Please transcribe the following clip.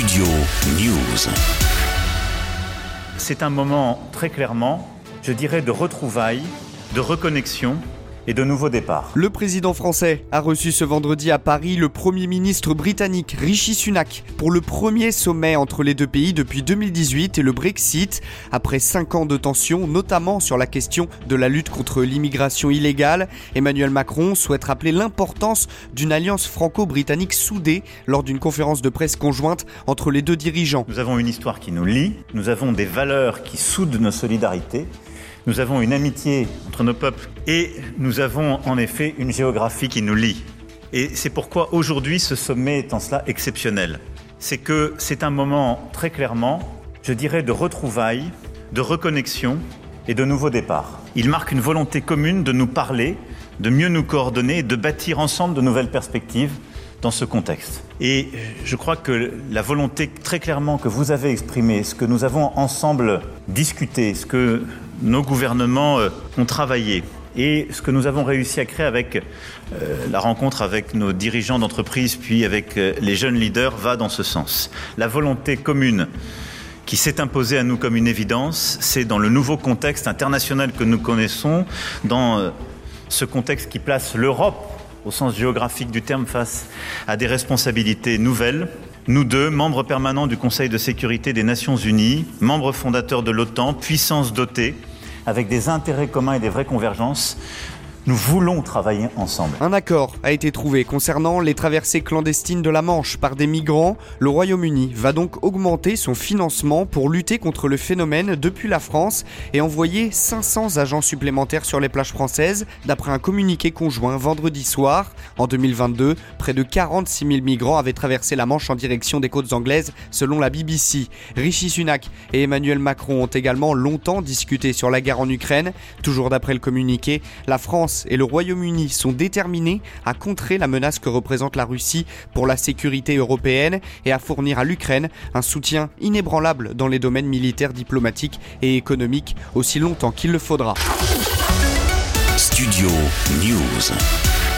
Studio News. C'est un moment très clairement, je dirais, de retrouvailles, de reconnexion et de nouveaux départs. Le président français a reçu ce vendredi à Paris le Premier ministre britannique Rishi Sunak pour le premier sommet entre les deux pays depuis 2018 et le Brexit, après cinq ans de tensions, notamment sur la question de la lutte contre l'immigration illégale. Emmanuel Macron souhaite rappeler l'importance d'une alliance franco-britannique soudée lors d'une conférence de presse conjointe entre les deux dirigeants. Nous avons une histoire qui nous lie, nous avons des valeurs qui soudent nos solidarités. Nous avons une amitié entre nos peuples et nous avons en effet une géographie qui nous lie. Et c'est pourquoi aujourd'hui ce sommet est en cela exceptionnel. C'est que c'est un moment très clairement, je dirais, de retrouvailles, de reconnexion et de nouveaux départs. Il marque une volonté commune de nous parler, de mieux nous coordonner de bâtir ensemble de nouvelles perspectives dans ce contexte. Et je crois que la volonté très clairement que vous avez exprimée, ce que nous avons ensemble discuté, ce que nos gouvernements euh, ont travaillé, et ce que nous avons réussi à créer avec euh, la rencontre avec nos dirigeants d'entreprise, puis avec euh, les jeunes leaders, va dans ce sens. La volonté commune qui s'est imposée à nous comme une évidence, c'est dans le nouveau contexte international que nous connaissons, dans ce contexte qui place l'Europe au sens géographique du terme, face à des responsabilités nouvelles. Nous deux, membres permanents du Conseil de sécurité des Nations Unies, membres fondateurs de l'OTAN, puissance dotée, avec des intérêts communs et des vraies convergences, nous voulons travailler ensemble. Un accord a été trouvé concernant les traversées clandestines de la Manche par des migrants. Le Royaume-Uni va donc augmenter son financement pour lutter contre le phénomène depuis la France et envoyer 500 agents supplémentaires sur les plages françaises, d'après un communiqué conjoint vendredi soir. En 2022, près de 46 000 migrants avaient traversé la Manche en direction des côtes anglaises, selon la BBC. Rishi Sunak et Emmanuel Macron ont également longtemps discuté sur la guerre en Ukraine. Toujours d'après le communiqué, la Et le Royaume-Uni sont déterminés à contrer la menace que représente la Russie pour la sécurité européenne et à fournir à l'Ukraine un soutien inébranlable dans les domaines militaires, diplomatiques et économiques aussi longtemps qu'il le faudra. Studio News.